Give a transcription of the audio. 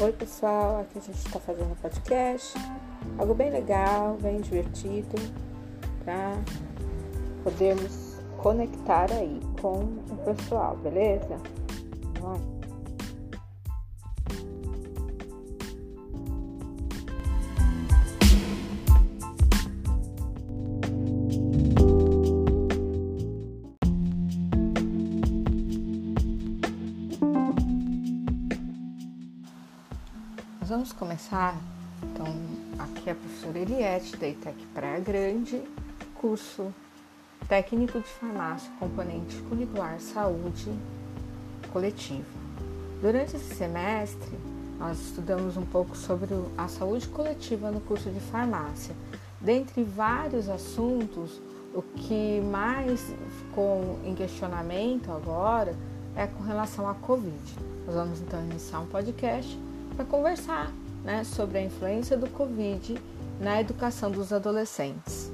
Oi pessoal, aqui a gente está fazendo um podcast, algo bem legal, bem divertido, para podermos conectar aí com o pessoal, beleza? Vamos Nós vamos começar, então, aqui é a professora Eliette, da ITEC Praia Grande, curso Técnico de Farmácia, componente curricular Saúde Coletiva. Durante esse semestre, nós estudamos um pouco sobre a saúde coletiva no curso de farmácia. Dentre vários assuntos, o que mais ficou em questionamento agora é com relação à Covid. Nós vamos então iniciar um podcast para conversar né, sobre a influência do Covid na educação dos adolescentes.